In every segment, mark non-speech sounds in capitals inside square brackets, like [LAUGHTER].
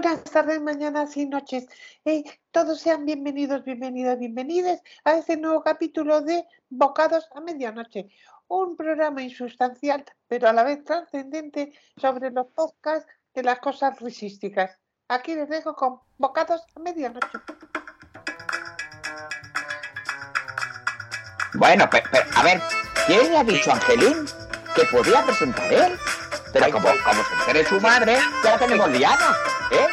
Buenas tardes, mañanas y noches. Eh, todos sean bienvenidos, bienvenidos, bienvenidas a este nuevo capítulo de Bocados a Medianoche. Un programa insustancial, pero a la vez trascendente sobre los podcasts de las cosas risísticas. Aquí les dejo con Bocados a Medianoche. Bueno, pero, a ver, ¿quién le ha dicho a Angelín que podía presentar él? Pero como, como se entere su madre, ya la tenemos liada, ¿eh?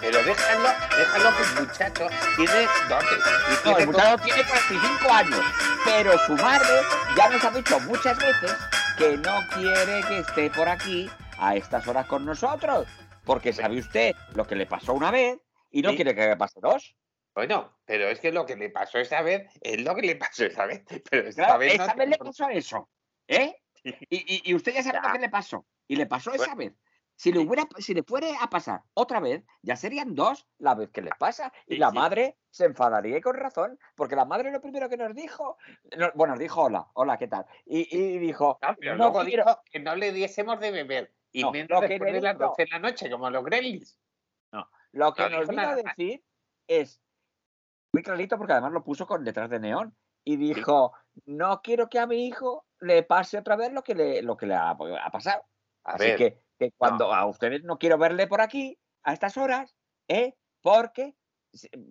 Pero déjalo, déjalo que el muchacho tiene dotes. y No, el muchacho tiene 45 años, pero su madre ya nos ha dicho muchas veces que no quiere que esté por aquí a estas horas con nosotros, porque sabe usted lo que le pasó una vez y no Sí. quiere que le pase dos. Bueno, pero es que lo que le pasó esa vez es lo que le pasó esa vez. Pero esta Claro, vez no esa te- vez le pasó eso, ¿eh? Y, y- y usted ya sabe Ya. lo que le pasó. Y le pasó esa vez. Si le, hubiera, si le fuera a pasar otra vez, ya serían dos la vez que le pasa. Y Sí, la sí. madre se enfadaría y con razón, porque la madre lo primero que nos dijo, no- bueno, nos dijo hola, hola, ¿qué tal? Y, y dijo, No, no quiero- dijo que no le diésemos de beber. Y No, menos lo que de las dijo- 12 de la noche, como los Gremlins. lo que no nos vino a decir es muy clarito, porque además lo puso con letras de neón. Y dijo, no quiero que a mi hijo le pase otra vez lo que le, lo que le ha, ha pasado. Así que, que cuando a ustedes no quiero verle por aquí a estas horas, ¿eh? porque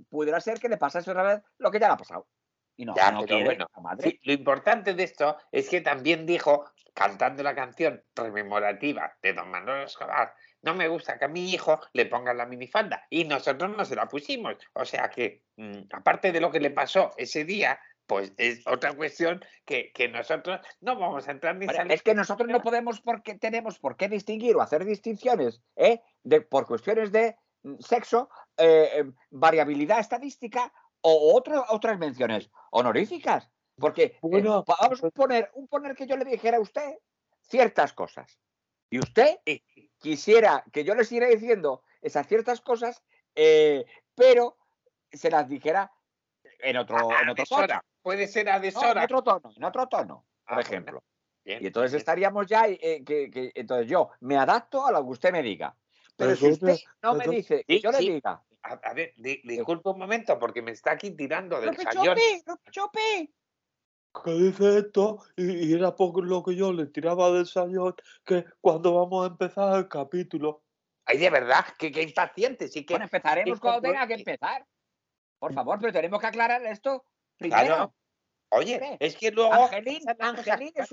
pudiera ser que le pasase otra vez lo que ya le ha pasado. Y no, Ya, no pero quiere bueno, la madre. sí, lo importante de esto es que también dijo, cantando la canción rememorativa de Don Manuel Escobar, no me gusta que a mi hijo le pongan la minifalda. Y nosotros no se la pusimos. O sea que, mm, aparte de lo que le pasó ese día, pues es otra cuestión que, que nosotros no vamos a entrar ni Bueno, salir. es que nosotros no podemos porque tenemos por qué distinguir o hacer distinciones ¿eh? de, por cuestiones de mm, sexo, eh, eh, variabilidad estadística o otro- otras menciones honoríficas. Porque eh, Bueno, vamos a poner, un poner que yo le dijera a usted ciertas cosas. Y usted quisiera que yo le siguiera diciendo esas ciertas cosas, eh, pero se las dijera en otro, A- a en otro. Puede ser a No, en deshora. otro tono, en otro tono, Ah, por bueno, ejemplo. bien, Y entonces bien. estaríamos ya, eh, que, que- entonces yo me adapto a lo que usted me diga. Pero si usted no me dice, que Sí, yo le sí. diga, A, a ver, di- disculpe un momento porque me está aquí tirando del. ¡Rupi Chupi! que dice esto y, y era por lo que yo le tiraba del sayón que cuando vamos a empezar el capítulo Ay, de verdad, que, que impaciente, sí que. Bueno, empezaremos cuando- tenga que empezar. Por favor, pero tenemos que aclarar esto primero. Claro. Oye, es que luego. Angelín, Angelín es,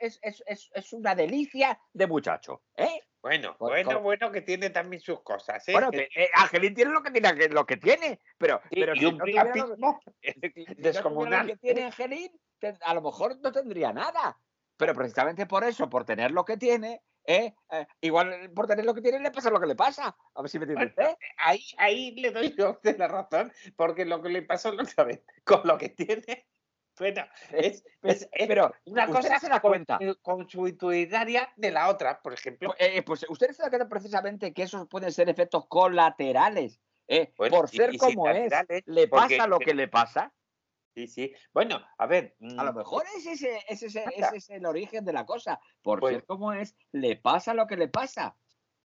es- es- es- una delicia de muchacho. ¿eh? Bueno, con- bueno, con- bueno, que tiene también sus cosas, ¿eh? Bueno, Que- eh, Angelín tiene lo que tiene, lo que tiene pero, sí, pero y si un no lo- priapismo [LAUGHS] si- no descomunal. lo que tiene Angelín, te- a lo mejor no tendría nada. Pero precisamente por eso, por tener lo que tiene, ¿eh? Eh, igual por tener lo que tiene le pasa lo que le pasa. A ver si me entiende Bueno, usted. Ahí, ahí le doy usted [LAUGHS] la razón, porque lo que le pasó la otra vez, con lo que tiene, bueno, es, es- es Pero una usted cosa se da cuenta. consuetudinaria de la otra, por ejemplo. Eh, pues usted se da cuenta precisamente que esos pueden ser efectos colaterales. ¿eh? Bueno, por ser y como es, le porque- pasa lo que le pasa. Sí, sí. Bueno, a ver. A lo mejor es ese, es ese, ese es el origen de la cosa. Por Pues- ser como es, le pasa lo que le pasa.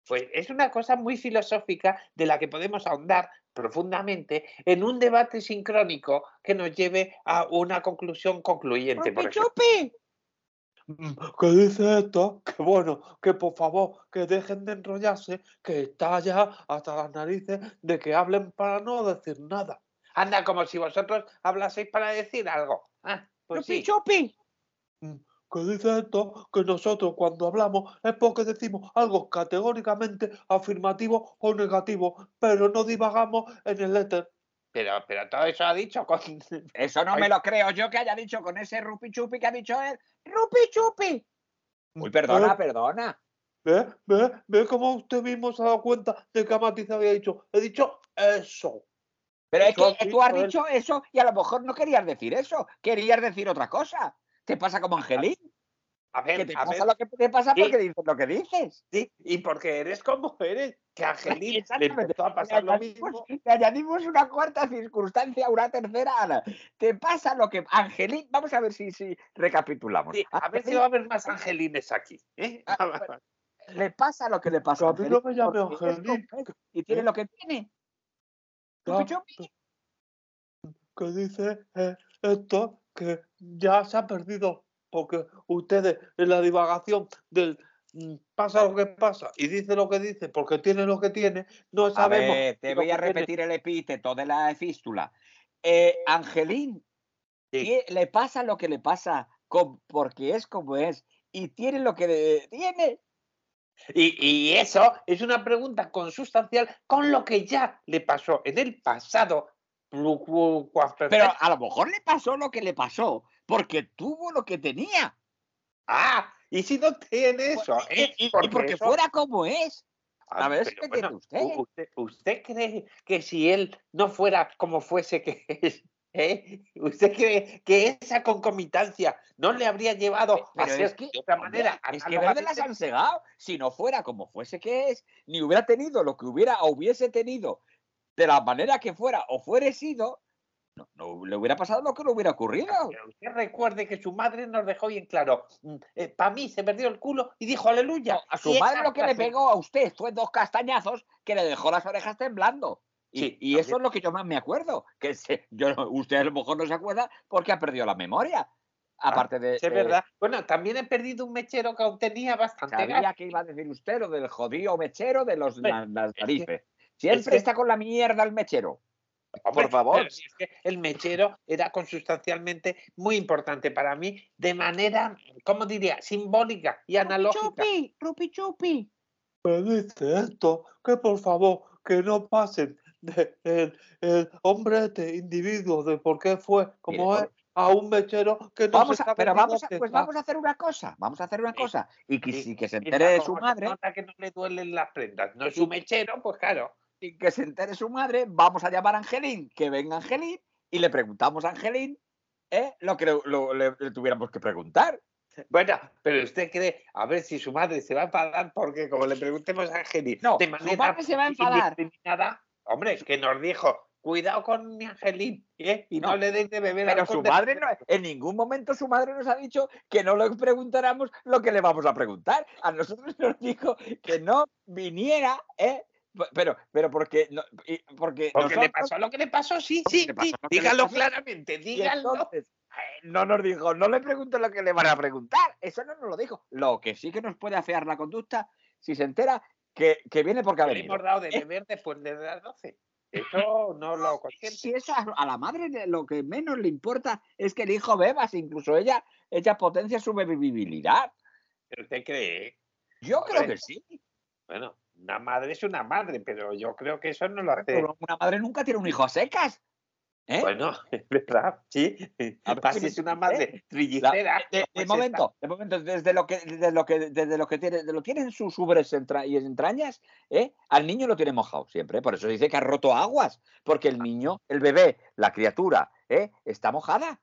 Pues es una cosa muy filosófica de la que podemos ahondar profundamente en un debate sincrónico que nos lleve a una conclusión concluyente. Por. ¡Chupi! Mm, que dice esto que bueno que por favor que dejen de enrollarse que está ya hasta las narices de que hablen para no decir nada Anda, como si vosotros hablaseis para decir algo. Ah, pues ¡Chupi, sí. chupi! Mm, que dice esto que nosotros cuando hablamos es porque decimos algo categóricamente afirmativo o negativo pero no divagamos en el éter Pero, pero todo eso ha dicho con. [LAUGHS] Eso no Ay. me lo creo yo que haya dicho con ese rupi chupi que ha dicho él. ¡Rupi chupi! Uy, perdona, Eh, perdona. ¿Ve? ¿Ve? ¿Ve cómo usted mismo se ha dado cuenta de que Matiz había dicho? He dicho eso. Pero es Eso que tú has dicho él. dicho eso y a lo mejor no querías decir eso. Querías decir otra cosa. ¿Te pasa como Angelín? A ver, Que te a pasa ver. lo que te pasa Sí. porque dices lo que dices. Sí, y porque eres como eres. Que a Angelín [LAUGHS] le Exactamente. empezó a Le pasar lo añadimos, mismo. le añadimos una cuarta circunstancia, una tercera. Ana. Te pasa lo que. Angelín, vamos a ver si, si recapitulamos. Sí, a ver si Angelín- va a haber más angelines aquí. ¿eh? [LAUGHS] Ah, [LAUGHS] bueno. le pasa lo que le pasa a no me llame Angelín, y tiene ¿eh? lo que tiene. Que dice eh, esto que ya se ha perdido porque ustedes en la divagación del mm, pasa lo que pasa y dice lo que dice porque tiene lo que tiene, no A sabemos. ver, te voy a tiene- repetir el epíteto de la fístula. Eh, Angelín, Sí. le pasa lo que le pasa con- porque es como es y tiene lo que tiene. Y, y eso es una pregunta consustancial con lo que ya le pasó en el pasado. Pero a lo mejor le pasó lo que le pasó porque tuvo lo que tenía. Ah, y si no tiene eso, Pues, Y- ¿eh? y, y Porque porque eso- fuera como es. A ver, ¿qué bueno, usted? usted, usted cree que si él no fuera como fuese que es, [LAUGHS] ¿eh? ¿Usted cree que esa concomitancia no le habría llevado a Pero ser es que, de otra manera? es que verde las han segado. Si no fuera como fuese que es, ni hubiera tenido lo que hubiera o hubiese tenido de la manera que fuera o fuere sido, no, no le hubiera pasado lo que le hubiera ocurrido. Pero usted recuerde que su madre nos dejó bien claro. Para mí se perdió el culo y dijo aleluya. No, a su Y madre lo que le pegó a usted fue dos castañazos que le dejó las orejas temblando. Y, Sí, y eso es lo que yo más me acuerdo. Que se- yo, usted a lo mejor no se acuerda porque ha perdido la memoria. Aparte de. Es verdad. Bueno, también he perdido un mechero que aún tenía bastante Sabía gas. que iba a decir usted lo del jodido mechero de los las narices. Siempre que- está con la mierda el mechero. Hombre, por favor. pero si es que el mechero era consustancialmente muy importante para mí de manera, ¿cómo diría? Simbólica y analógica. Chupi, rupi chupi. Me dice esto, que por favor, que no pasen de el, el hombre este individuo de por qué fue como Mire, es a un mechero que no Vamos se a, sabe pero vamos a, pues está. vamos a hacer una cosa. Vamos a hacer una Sí. cosa. Y que, Sí. que se entere de su madre. nota que no le duelen las prendas. No es su mechero, pues claro. Y que se entere su madre, vamos a llamar a Angelín, que venga Angelín, y le preguntamos a Angelín ¿eh? lo que lo- le- le tuviéramos que preguntar. Bueno, pero usted cree, a ver si su madre se va a enfadar porque como le preguntemos a Angelín No, de su madre se va a enfadar. hombre, que nos dijo, cuidado con mi Angelín, ¿eh? y no, No, le deis de beber Pero su de madre, no, refresco". en ningún momento su madre nos ha dicho que no le preguntáramos lo que le vamos a preguntar. A nosotros nos dijo que no viniera, ¿eh? Pero, pero porque, no, porque, Porque le nosotros- pasó lo que le pasó, sí, sí, le pasó le Dígalo pasó. claramente, dígalo. entonces, eh, no nos dijo, no le pregunto lo que le van a preguntar. Eso no nos lo dijo. Lo que sí que nos puede afear la conducta, si se entera que, que viene porque ha Le venido. hemos dado de Eh. beber después de las 12. [LAUGHS] Eso no lo consiente. Si eso a, a la madre le- lo que menos le importa es que el hijo beba, si incluso ella, ella potencia su bebibilidad. ¿Pero usted cree? Yo creo que sí. Bueno, una madre es una madre, pero yo creo que eso no lo hace. Pero una madre nunca tiene un hijo a secas. ¿eh? Bueno, [LAUGHS] es verdad, sí. Sí, es una sí, madre trillicera. de, de pues momento, de momento, desde lo que, desde lo que, desde lo que tiene, lo tienen sus ubres entra- y entrañas, ¿eh? al niño lo tiene mojado siempre. Por eso dice que ha roto aguas, porque el niño, el bebé, la criatura, ¿eh? está mojada.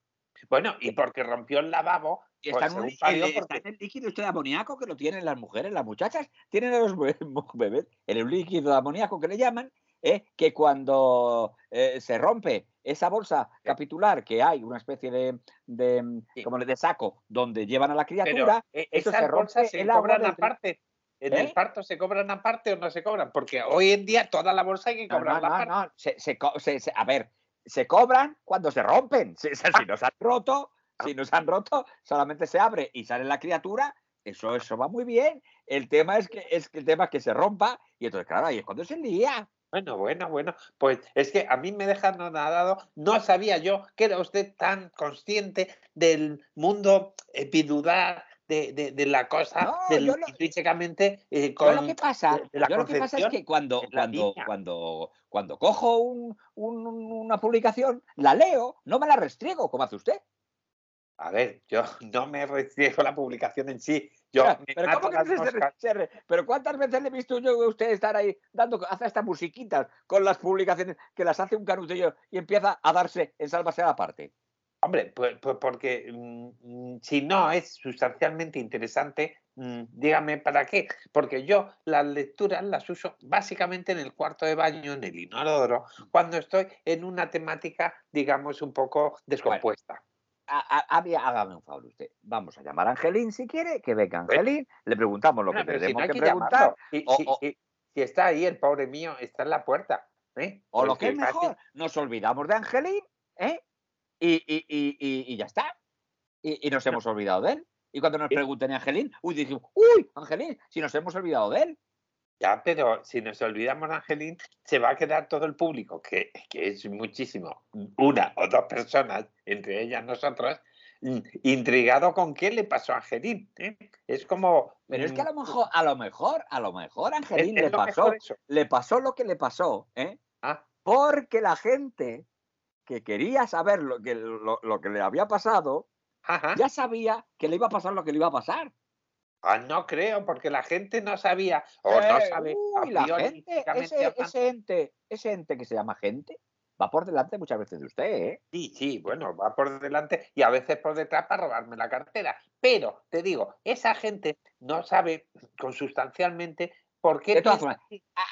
Bueno, y porque rompió el lavabo, Y pues, está, en un- según parió, el, está porque- en el líquido este de amoníaco que lo tienen las mujeres, las muchachas, tienen a los be- [LAUGHS] bebés, en el líquido de amoníaco que le llaman, ¿eh? que cuando eh, se rompe esa bolsa capitular, que hay una especie de, de, Sí. como de saco donde llevan a la pero criatura, eh, eso se rompe bolsas se el cobran del- aparte. En el ¿Eh? parto se cobran aparte o no se cobran, porque hoy en día toda la bolsa hay que cobrar no, no, aparte. no, se- se- se- a ver, se cobran cuando se rompen. [LAUGHS] Si, si no se han roto, si no se han roto, solamente se abre y sale la criatura. Eso, eso va muy bien. El tema es que es que el tema es que se rompa y entonces claro ahí es cuando se lía. Bueno, bueno, bueno. Pues es que a mí me dejan nadado. No sabía yo que era usted tan consciente del mundo epidudar, de, de, de la cosa, No, del, yo lo- intrínsecamente eh, Yo con lo que pasa, de- la yo lo que pasa es que cuando cuando cuando cuando cojo un- un- una publicación, la leo, no me la restriego como hace usted. A ver, yo [LAUGHS] no me a la publicación en sí. Yo Pero, me pero mato ¿cómo que se re- pero cuántas veces le he visto yo a usted estar ahí dando hace estas musiquitas con las publicaciones que las hace un canutillo y empieza a darse en sálvase a la parte. Hombre, pues, pues porque mm, mm, si no es sustancialmente interesante, mm, dígame para qué. Porque yo las lecturas las uso básicamente en el cuarto de baño, en el inodoro, cuando estoy en una temática, digamos, un poco descompuesta. a- a- a- hágame un favor usted. Vamos a llamar a Angelín si quiere, que venga Angelín, le preguntamos lo que si tenemos no que preguntar, llamarlo. Si, o- si- o- si- si está ahí el pobre mío, está en la puerta. ¿eh? o lo Pues que es fácil. mejor, nos olvidamos de Angelín, ¿eh? Y, y- y- y- ya está. Y, nos hemos olvidado de él. Y cuando nos pregunten a Angelín, uy, dijimos, uy, Angelín, si nos hemos olvidado de él. Ya, pero si nos olvidamos de Angelín, se va a quedar todo el público, que, que es muchísimo, una o dos personas, entre ellas nosotros, intrigado con qué le pasó a Angelín. ¿eh? Es como. Pero es que a mm, lo mejor, a lo mejor, a lo mejor es- Angelín es le pasó, le pasó lo que le pasó, ¿eh? Ah, Porque la gente que quería saber lo que, lo, lo que le había pasado, ajá. ya sabía que le iba a pasar lo que le iba a pasar. Ah, no creo, porque la gente no sabía o no Eh, sabe. uy, la gente, ese, ese ente, ese ente que se llama gente, va por delante muchas veces de usted, ¿eh? Sí, sí, bueno, va por delante y a veces por detrás para robarme la cartera. Pero te digo, esa gente no sabe consustancialmente por qué. De todas formas,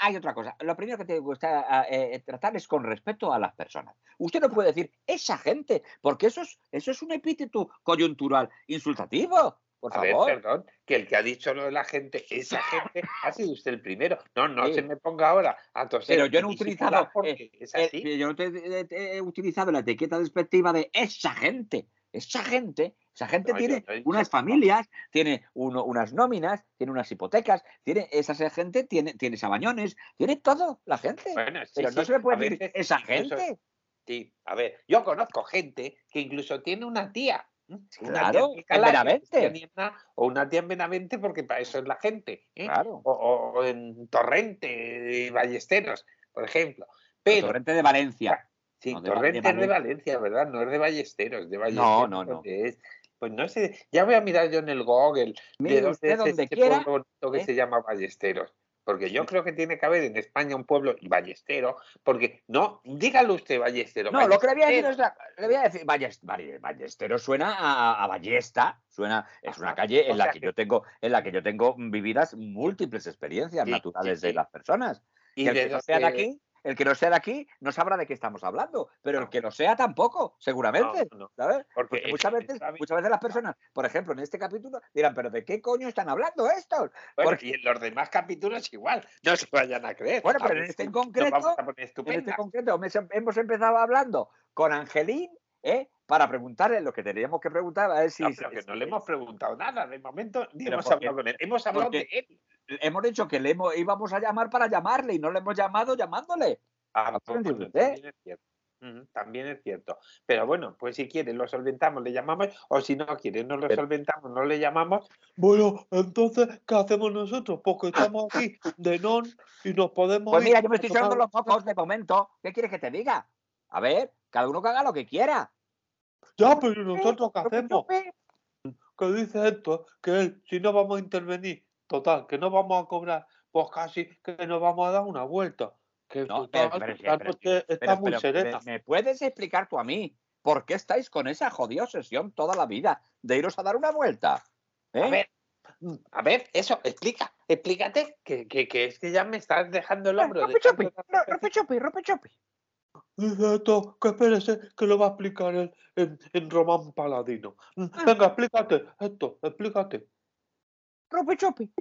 hay otra cosa. Lo primero que te gusta eh, tratar es con respeto a las personas. Usted no puede decir esa gente, porque eso es, eso es un epíteto coyuntural insultativo. Por A ver, favor. perdón, que el que ha dicho lo de la gente, esa gente, ha sido usted el primero. No, no Sí. se me ponga ahora a toser. Pero yo no he utilizado, es Eh, así. yo no te, te- te he utilizado la etiqueta despectiva de esa gente. Esa gente, esa gente No, tiene no unas familias, tiene uno- unas nóminas, tiene unas hipotecas, tiene esa gente tiene, tiene sabañones, tiene todo la gente. Bueno, sí, Pero no sí, se le puede decir veces esa gente. Sí, a ver, yo conozco gente que incluso tiene una tía. Una tía Claro, en en no Benavente. O una tía en Benavente, porque para eso es la gente. ¿eh? Claro. O, o- en Torrente, Ballesteros, por ejemplo. Torrente de Valencia. sí, no, de Val- Torrente de es de Valencia. Valencia, ¿verdad? No es de Ballesteros, de Ballesteros. no, no. es. Pues no sé, ya voy a mirar yo en el Google de Mire dónde usted es donde este quiera. pueblo bonito que ¿eh? se llama Ballesteros. Porque yo creo que tiene que haber en España un pueblo ballestero, porque no, dígalo usted ballestero. No, lo que le voy a decir es la- le voy a decir, Ballestero suena a, a ballesta, suena, es una calle en la que yo tengo, en la que yo tengo vividas múltiples experiencias Sí, naturales sí, de las personas. Y Que de no sea de dónde- aquí, el que no sea de aquí, no sabrá de qué estamos hablando, pero el No. que lo sea tampoco, seguramente. No, no, ¿sabes? porque muchas veces, muchas veces las personas, por ejemplo, en este capítulo, dirán, pero ¿de qué coño están hablando estos? Bueno, porque- y en los demás capítulos igual, no se vayan a creer. Bueno, pero en este en concreto, vamos a poner En este concreto hemos, hemos empezado hablando con Angelín, ¿eh? Para preguntarle lo que teníamos que preguntar, a ver si... No, pero que si- no le hemos preguntado nada, de momento ni hemos porque- hablado con él. Hemos hablado de él. hemos dicho que le hemos- íbamos a llamar para llamarle y no le hemos llamado llamándole. Ah, ¿me pues, también es cierto. También es cierto. Pero bueno, pues si quiere lo solventamos, le llamamos, o si no quiere, no lo Pero- solventamos, no le llamamos. Bueno, entonces, ¿qué hacemos nosotros? Porque estamos aquí de non y nos podemos Pues ir mira, yo me estoy sonando los un mocos de momento. ¿Qué quieres que te diga? A ver, cada uno que haga lo que quiera. Ya, pero nosotros qué Chupe, hacemos? Que dice esto, que él, si no vamos a intervenir, total, que no vamos a cobrar, pues casi que nos vamos a dar una vuelta. Que No, total, pero- pero- la pero- noche está Pero- muy pero, serena. ¿me, me puedes explicar tú a mí por qué estáis con esa jodida obsesión toda la vida de iros a dar una vuelta? ¿Eh? A ver, a ver, eso, explica, explícate, que, que, que es que ya me estás dejando el hombro. de Rope tanto- ro- rope chupi, rope chupi. Dice esto, que espérese, que lo va a explicar él en, en Román Paladino. Mm, Ah. Venga, explícate, esto, explícate. Rope chupi.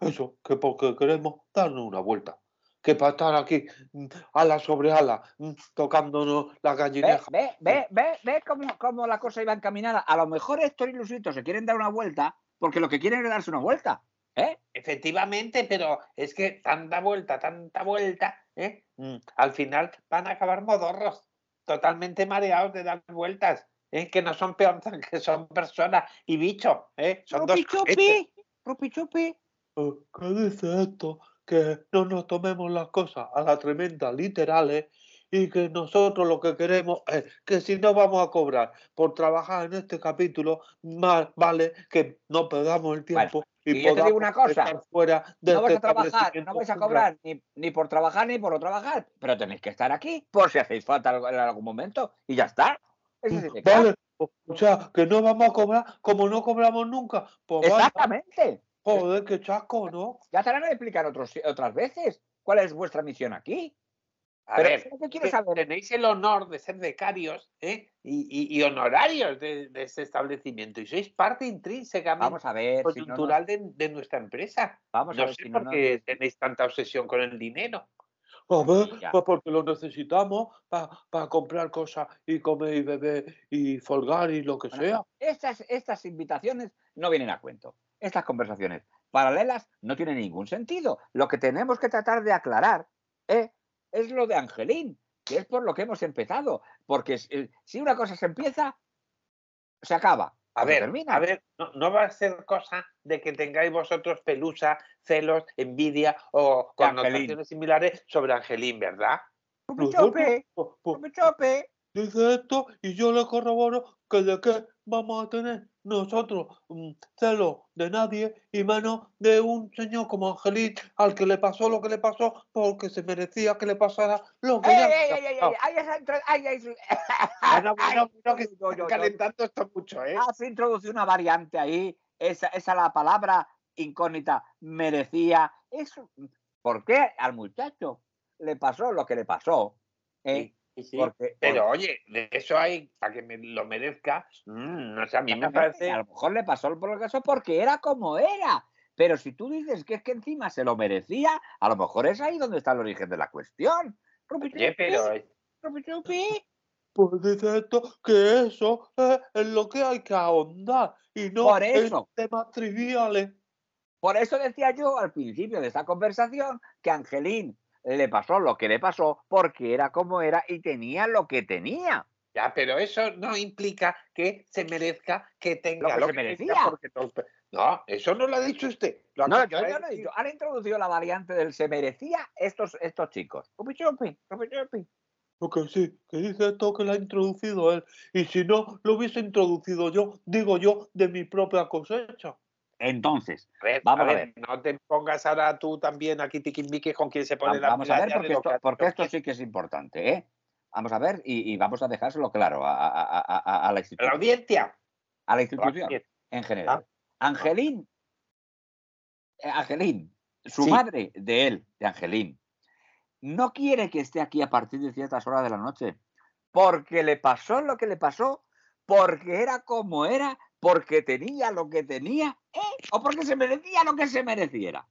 Eso, que porque queremos darnos una vuelta. Que para estar aquí, mm, ala sobre ala, mm, tocándonos la Ve, gallineja. ve, ve, ve, ve cómo, cómo la cosa iba encaminada. A lo mejor Héctor y Luisito se quieren dar una vuelta porque lo que quieren es darse una vuelta. ¿Eh? Efectivamente, pero es que tanta vuelta, tanta vuelta, ¿eh? Mm, al final van a acabar modorros, totalmente mareados de dar vueltas, ¿eh? que no son peonzas, [LAUGHS] que son personas y bichos, ¿eh? son dos Ropi cohetes. chupi, ropi chupi. Eh, ¿Qué dice esto? Que no nos tomemos las cosas a la tremenda literales y que nosotros lo que queremos es que si no vamos a cobrar por trabajar en este capítulo, más vale que no perdamos el tiempo y, y yo te digo una cosa, estar fuera de No vais este a trabajar, no vais a cobrar ni, ni por trabajar ni por no trabajar, pero tenéis que estar aquí por si hacéis falta en algún momento y ya está. Eso significa. Vale, o sea, que no vamos a cobrar como no cobramos nunca. Pues vaya, Exactamente. joder, qué chasco, ¿no? Ya te lo han explicado otras veces. ¿Cuál es vuestra misión aquí? A Pero ver, ¿sabes qué es que saber? tenéis el honor de ser becarios ¿eh? y, y- y honorarios de, de ese establecimiento y sois parte intrínsecamente Vamos a ver. si no nos- coyuntural de, de nuestra empresa. vamos a No ver sé si no por nos- qué tenéis tanta obsesión con el dinero. A ver, pues porque lo necesitamos para comprar cosas y comer y beber y folgar y lo que Bueno, sea. Estas, estas invitaciones no vienen a cuento. Estas conversaciones paralelas no tienen ningún sentido. Lo que tenemos que tratar de aclarar ¿eh? Es lo de Angelín, que es por lo que hemos empezado. Porque si, si una cosa se empieza, se acaba. A ver, termina. a ver, no, no va a ser cosa de que tengáis vosotros pelusa, celos, envidia o connotaciones similares sobre Angelín, ¿verdad? Nosotros, chope, chupi chope. dice esto y yo le corroboro que de qué vamos a tener nosotros mm, celo de nadie y menos de un señor como Angelín al que le pasó lo que le pasó porque se merecía que le pasara lo que ¡Ey, ya ey, le pasado. [LAUGHS] ¡Ay, calentando esto mucho, ¿eh? Has introducido una variante ahí. Esa, esa la palabra incógnita merecía. Eso. ¿Por qué al muchacho le pasó lo que le pasó? ¿Eh? Sí, sí. Porque, Pero oye, de eso hay, para que me lo merezca, mm, no sé, a mí me parece... A lo mejor le pasó por que pasó porque era como era. Pero si tú dices que es que encima se lo merecía, a lo mejor es ahí donde está el origen de la cuestión. Oye, pero eh, rupi chupi. Pues dice esto que eso es en lo que hay que ahondar y no Por en eso. temas triviales. Por eso decía yo al principio de esta conversación que Angelín le pasó lo que le pasó porque era como era y tenía lo que tenía. ya, pero eso no implica que se merezca que tenga que lo se merecía. porque todo- No, eso no lo ha dicho usted. Lo No, yo, yo no he dicho. Han introducido la variante del se merecía estos, estos chicos. Porque sí, que dice esto que lo ha introducido él. Y si no lo hubiese introducido yo, digo yo, de mi propia cosecha. Entonces, A ver, Vamos a ver, no te pongas ahora tú también aquí tiquismiqui con quien se pone Va- la Vamos a ver, porque esto, porque sí que es importante, ¿eh? Vamos a ver y, y vamos a dejárselo claro a, a- a- a- la la institución. audiencia. A la institución en general. Angelín, eh, Angelín, su Sí. madre de él, de Angelín, no quiere que esté aquí a partir de ciertas horas de la noche, porque le pasó lo que le pasó, porque era como era, porque tenía lo que tenía, ¿eh? o porque se merecía lo que se mereciera.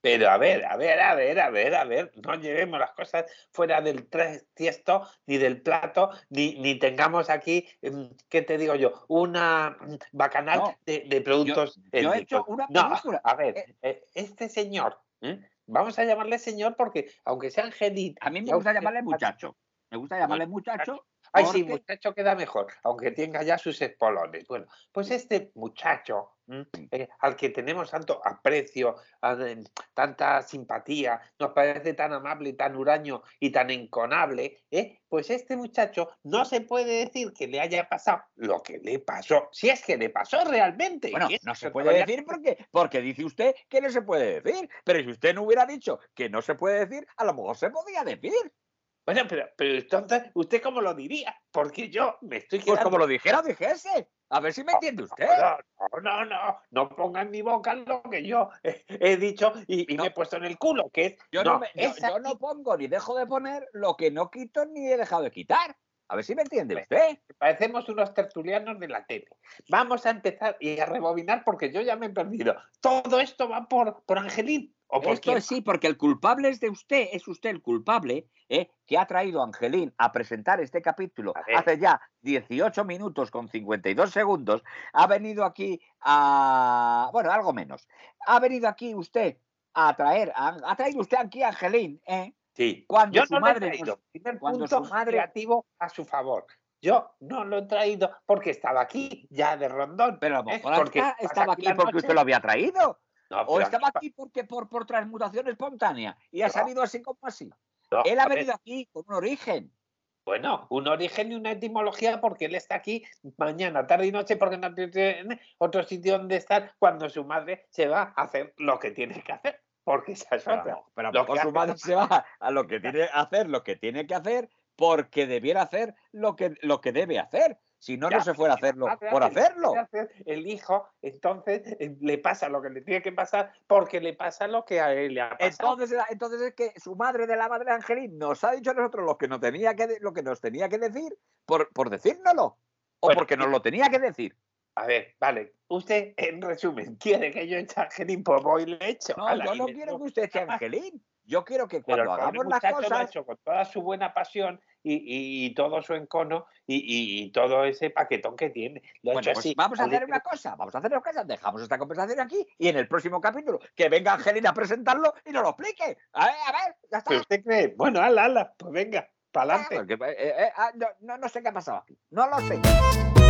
Pero a ver, a ver, a ver, a ver, a ver, no llevemos las cosas fuera del tres- tiesto, ni del plato, ni, ni tengamos aquí, mm, ¿qué te digo yo? Una mm, bacanal No, de, de productos. yo he hecho una No, película. a ver, Eh, eh, este señor, ¿eh? vamos a llamarle señor porque, aunque sea Angelito. A mí me gusta llamarle muchacho. Me gusta llamarle muchacho. Ay, sí, muchacho queda mejor, aunque tenga ya sus espolones. Bueno, pues este muchacho eh, al que tenemos tanto aprecio, tanta simpatía, nos parece tan amable, tan huraño y tan enconable, ¿eh? pues este muchacho no se puede decir que le haya pasado lo que le pasó, si es que le pasó realmente. Bueno, no se puede decir porque, porque dice usted que no se puede decir. Pero si usted no hubiera dicho que no se puede decir, a lo mejor se podía decir. Bueno, pero, pero entonces, ¿usted cómo lo diría? Porque yo me estoy Pues quedando como lo dijera, dijese. A ver si me entiende usted. No, no, no, no, ponga en mi boca lo que yo he, dicho y, y No. me he puesto en el culo, que es. Yo no, no, me- yo- esa- yo no pongo ni dejo de poner lo que no quito ni he dejado de quitar. A ver si me entiende usted. Parecemos unos tertulianos de la tele. Vamos a empezar y a rebobinar porque yo ya me he perdido. Todo esto va por, por Angelín. ¿O por Esto quién? es sí, porque el culpable es de usted, es usted el culpable ¿eh? que ha traído a Angelín a presentar este capítulo hace ya 18 minutos con 52 segundos. Ha venido aquí a. Bueno, algo menos. Ha venido aquí usted a traer. a- ha traído usted aquí a Angelín, ¿eh? Sí. Cuando yo su no madre lo he traído. cuando punto su madre- creativo a su favor. Yo no lo he traído porque estaba aquí ya de rondón. Pero a lo ¿eh? mejor Porque está- estaba aquí porque usted lo había traído. No, O estaba aquí- aquí porque por, por transmutación espontánea y ha No. salido así como así. No, Él ha venido aquí con un origen. Bueno, un origen y una etimología porque él está aquí mañana, tarde y noche porque no tiene otro sitio donde estar cuando su madre se va a hacer lo que tiene que hacer. Porque esa es Pero, otra. que su madre se va a lo que tiene que hacer, lo que tiene que hacer, porque debiera hacer lo que, lo que debe hacer. Si no, Ya, no se fuera a hacerlo madre por hacerlo. El hijo, entonces, eh, le pasa lo que le tiene que pasar porque le pasa lo que a él le ha pasado. Entonces, era- entonces es que su madre de la madre de Angelín nos ha dicho a nosotros lo que nos tenía que, lo que nos tenía que decir por, por decírnoslo. O Bueno, porque nos lo tenía que decir. A ver, vale. Usted, en resumen, quiere que yo eche a Angelín, pues voy y le echo. No, yo no quiero que usted eche a. Angelín. Yo quiero que cuando hagamos las muchacho lo ha cosas. hecho con toda su buena pasión y, y- y todo su encono y, y- todo ese paquetón que tiene. Lo Bueno, hecho pues así. vamos a hacer una cosa, vamos a hacer una cosa, dejamos esta conversación aquí y en el próximo capítulo que venga Angelina a presentarlo y nos lo explique. A ver, a ver, ya está. ¿Pero usted cree? Bueno, ala, ala, pues venga, para Ah, adelante. porque, eh, eh, ah, no, no, no sé qué ha pasado aquí. No lo sé.